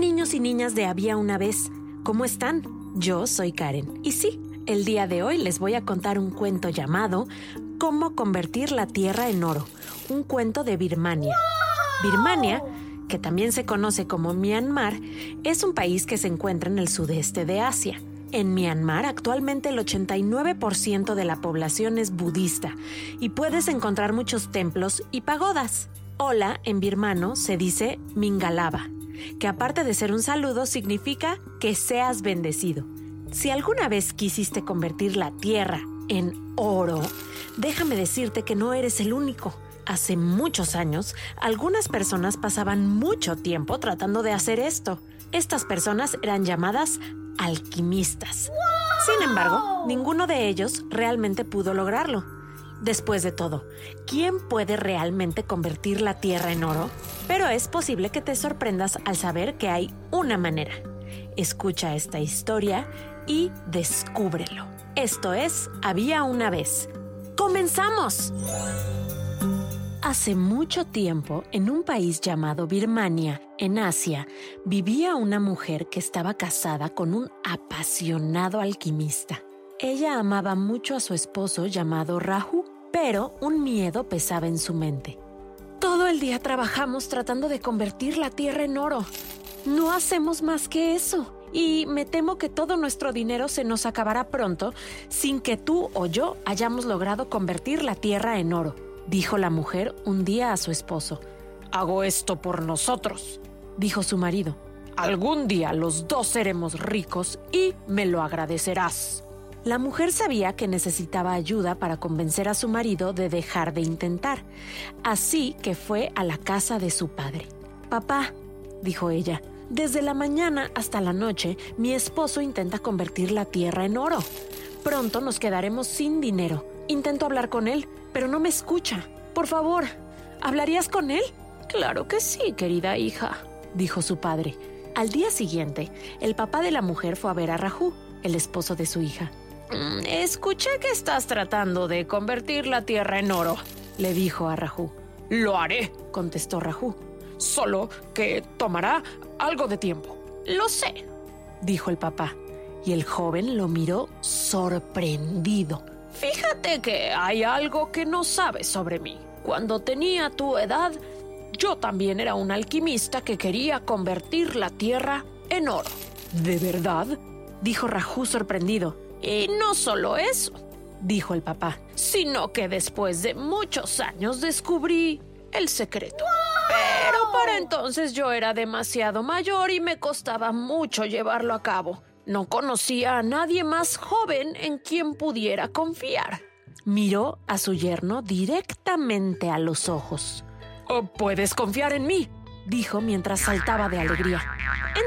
Niños y niñas de Había una vez, ¿cómo están? Yo soy Karen y sí, el día de hoy les voy a contar un cuento llamado Cómo convertir la tierra en oro, un cuento de Birmania. Birmania, que también se conoce como Myanmar, es un país que se encuentra en el sudeste de Asia. En Myanmar actualmente el 89% de la población es budista y puedes encontrar muchos templos y pagodas. Hola en birmano se dice Mingalaba, que aparte de ser un saludo significa que seas bendecido. Si alguna vez quisiste convertir la tierra en oro, déjame decirte que no eres el único. Hace muchos años, algunas personas pasaban mucho tiempo tratando de hacer esto. Estas personas eran llamadas alquimistas. Sin embargo, ninguno de ellos realmente pudo lograrlo. Después de todo, ¿quién puede realmente convertir la tierra en oro? Pero es posible que te sorprendas al saber que hay una manera. Escucha esta historia y descúbrelo. Esto es Había una vez. ¡Comenzamos! Hace mucho tiempo, en un país llamado Birmania, en Asia, vivía una mujer que estaba casada con un apasionado alquimista. Ella amaba mucho a su esposo llamado Rahu, pero un miedo pesaba en su mente. Todo el día trabajamos tratando de convertir la tierra en oro. No hacemos más que eso. Y me temo que todo nuestro dinero se nos acabará pronto sin que tú o yo hayamos logrado convertir la tierra en oro, dijo la mujer un día a su esposo. Hago esto por nosotros, dijo su marido. Algún día los dos seremos ricos y me lo agradecerás. La mujer sabía que necesitaba ayuda para convencer a su marido de dejar de intentar, así que fue a la casa de su padre. Papá, dijo ella, desde la mañana hasta la noche mi esposo intenta convertir la tierra en oro. Pronto nos quedaremos sin dinero. Intento hablar con él, pero no me escucha. Por favor, ¿hablarías con él? Claro que sí, querida hija, dijo su padre. Al día siguiente, el papá de la mujer fue a ver a Rajú, el esposo de su hija. "Mm, Escuché que estás tratando de convertir la tierra en oro, le dijo a Rajú. Lo haré, contestó Rajú. Solo que tomará algo de tiempo. Lo sé, dijo el papá. Y el joven lo miró sorprendido. Fíjate que hay algo que no sabes sobre mí. Cuando tenía tu edad, yo también era un alquimista que quería convertir la tierra en oro. ¿De verdad? dijo Rajú sorprendido. Y no solo eso, dijo el papá, sino que después de muchos años descubrí el secreto. Pero para entonces yo era demasiado mayor y me costaba mucho llevarlo a cabo. No conocía a nadie más joven en quien pudiera confiar. Miró a su yerno directamente a los ojos. "Oh, puedes confiar en mí, dijo mientras saltaba de alegría.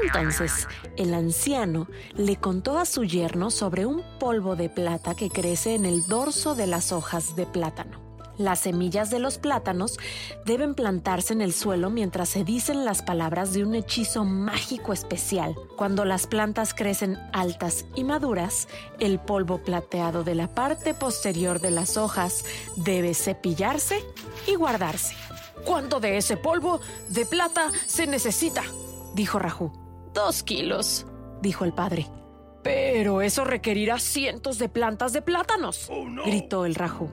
Entonces, el anciano le contó a su yerno sobre un polvo de plata que crece en el dorso de las hojas de plátano. Las semillas de los plátanos deben plantarse en el suelo mientras se dicen las palabras de un hechizo mágico especial. Cuando las plantas crecen altas y maduras, el polvo plateado de la parte posterior de las hojas debe cepillarse y guardarse. ¿Cuánto de ese polvo de plata se necesita? dijo Rajú. Dos kilos, dijo el padre. Pero eso requerirá cientos de plantas de plátanos, gritó el Rajú.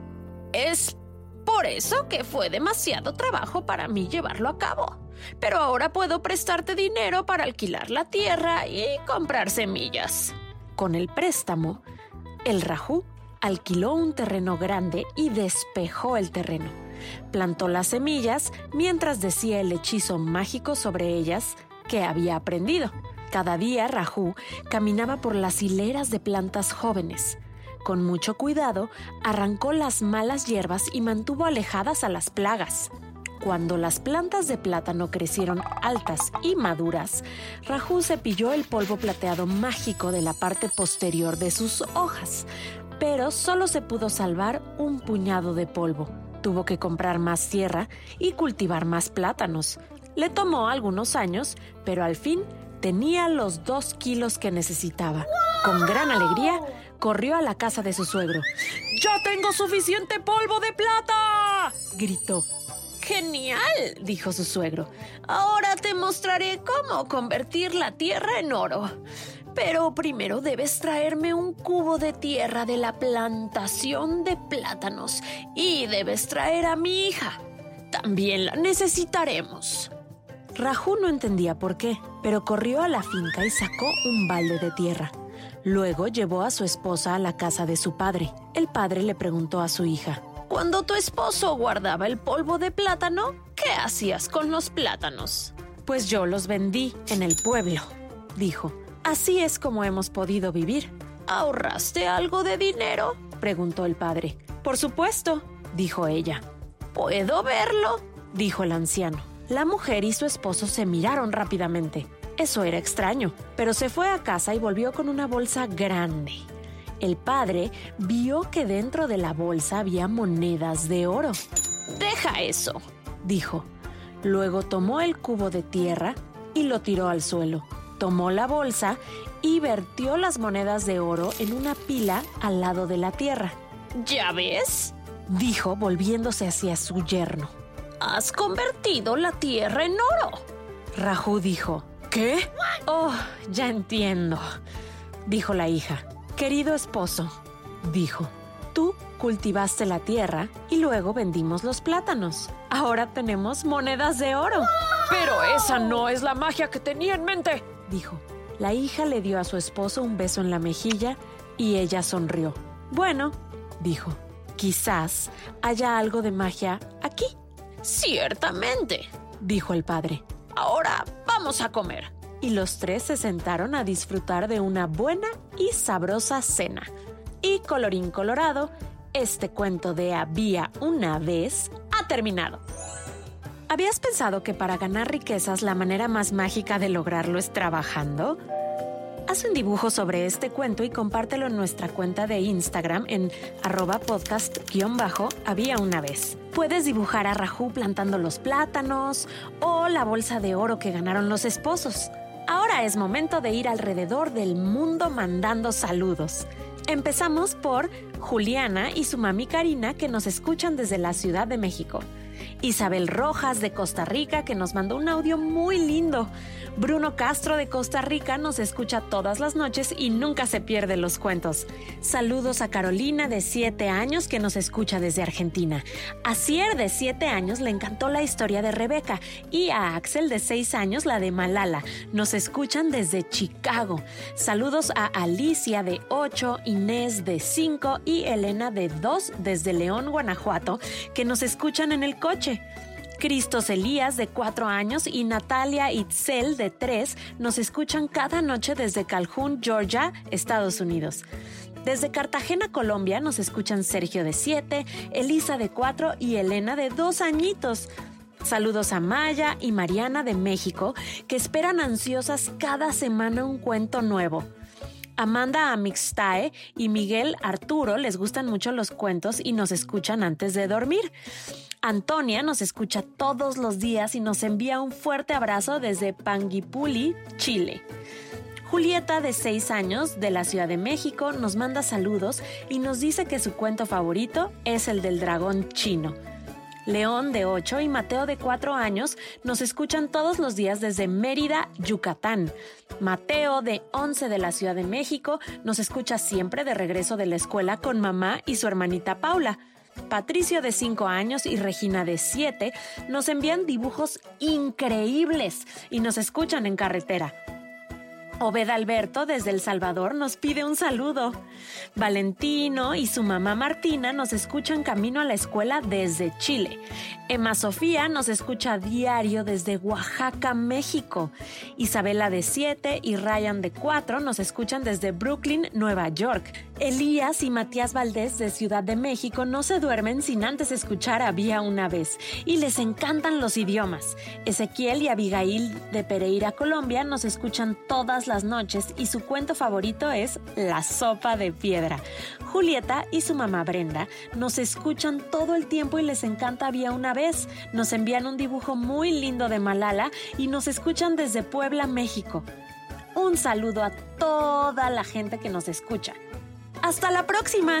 Es por eso que fue demasiado trabajo para mí llevarlo a cabo. Pero ahora puedo prestarte dinero para alquilar la tierra y comprar semillas. Con el préstamo, el Rajú alquiló un terreno grande y despejó el terreno. Plantó las semillas mientras decía el hechizo mágico sobre ellas que había aprendido. Cada día Rajú caminaba por las hileras de plantas jóvenes. Con mucho cuidado, arrancó las malas hierbas y mantuvo alejadas a las plagas. Cuando las plantas de plátano crecieron altas y maduras, Rajú cepilló el polvo plateado mágico de la parte posterior de sus hojas, pero solo se pudo salvar un puñado de polvo. Tuvo que comprar más tierra y cultivar más plátanos. Le tomó algunos años, pero al fin tenía los dos kilos que necesitaba. Con gran alegría, corrió a la casa de su suegro. ¡Ya tengo suficiente polvo de plata! gritó. Genial, dijo su suegro. Ahora te mostraré cómo convertir la tierra en oro. Pero primero debes traerme un cubo de tierra de la plantación de plátanos y debes traer a mi hija. También la necesitaremos. Rajú no entendía por qué, pero corrió a la finca y sacó un balde de tierra. Luego llevó a su esposa a la casa de su padre. El padre le preguntó a su hija, Cuando tu esposo guardaba el polvo de plátano, ¿qué hacías con los plátanos? Pues yo los vendí en el pueblo, dijo. Así es como hemos podido vivir. ¿Ahorraste algo de dinero? preguntó el padre. Por supuesto, dijo ella. ¿Puedo verlo? dijo el anciano. La mujer y su esposo se miraron rápidamente. Eso era extraño, pero se fue a casa y volvió con una bolsa grande. El padre vio que dentro de la bolsa había monedas de oro. Deja eso, dijo. Luego tomó el cubo de tierra y lo tiró al suelo tomó la bolsa y vertió las monedas de oro en una pila al lado de la tierra. ¿Ya ves? dijo volviéndose hacia su yerno. Has convertido la tierra en oro. Rajú dijo, ¿qué? Oh, ya entiendo, dijo la hija. Querido esposo, dijo, tú cultivaste la tierra y luego vendimos los plátanos. Ahora tenemos monedas de oro. Pero esa no es la magia que tenía en mente, dijo. La hija le dio a su esposo un beso en la mejilla y ella sonrió. Bueno, dijo, quizás haya algo de magia aquí. Ciertamente, dijo el padre. Ahora vamos a comer. Y los tres se sentaron a disfrutar de una buena y sabrosa cena. Y colorín colorado, este cuento de había una vez ha terminado. ¿Habías pensado que para ganar riquezas la manera más mágica de lograrlo es trabajando? Haz un dibujo sobre este cuento y compártelo en nuestra cuenta de Instagram en arroba podcast-había una vez. Puedes dibujar a Rajú plantando los plátanos o la bolsa de oro que ganaron los esposos. Ahora es momento de ir alrededor del mundo mandando saludos. Empezamos por Juliana y su mami Karina que nos escuchan desde la Ciudad de México. Isabel Rojas de Costa Rica, que nos mandó un audio muy lindo. Bruno Castro de Costa Rica nos escucha todas las noches y nunca se pierde los cuentos. Saludos a Carolina de 7 años que nos escucha desde Argentina. A Cier de 7 años le encantó la historia de Rebeca y a Axel de 6 años la de Malala. Nos escuchan desde Chicago. Saludos a Alicia de 8, Inés de 5 y Elena de 2 desde León, Guanajuato, que nos escuchan en el coche. Cristos Elías, de cuatro años, y Natalia Itzel, de tres, nos escuchan cada noche desde Calhoun, Georgia, Estados Unidos. Desde Cartagena, Colombia, nos escuchan Sergio de siete, Elisa de cuatro y Elena de dos añitos. Saludos a Maya y Mariana de México, que esperan ansiosas cada semana un cuento nuevo. Amanda Amixtae y Miguel Arturo les gustan mucho los cuentos y nos escuchan antes de dormir. Antonia nos escucha todos los días y nos envía un fuerte abrazo desde Panguipuli, Chile. Julieta, de 6 años, de la Ciudad de México, nos manda saludos y nos dice que su cuento favorito es el del dragón chino. León, de 8, y Mateo, de 4 años, nos escuchan todos los días desde Mérida, Yucatán. Mateo, de 11, de la Ciudad de México, nos escucha siempre de regreso de la escuela con mamá y su hermanita Paula. Patricio de 5 años y Regina de 7 nos envían dibujos increíbles y nos escuchan en carretera. Obed Alberto desde El Salvador nos pide un saludo. Valentino y su mamá Martina nos escuchan camino a la escuela desde Chile. Emma Sofía nos escucha a diario desde Oaxaca, México. Isabela de 7 y Ryan de 4 nos escuchan desde Brooklyn, Nueva York. Elías y Matías Valdés de Ciudad de México no se duermen sin antes escuchar Había una vez y les encantan los idiomas. Ezequiel y Abigail de Pereira, Colombia nos escuchan todas las noches y su cuento favorito es La sopa de piedra. Julieta y su mamá Brenda nos escuchan todo el tiempo y les encanta Había una vez. Nos envían un dibujo muy lindo de Malala y nos escuchan desde Puebla, México. Un saludo a toda la gente que nos escucha. ¡Hasta la próxima!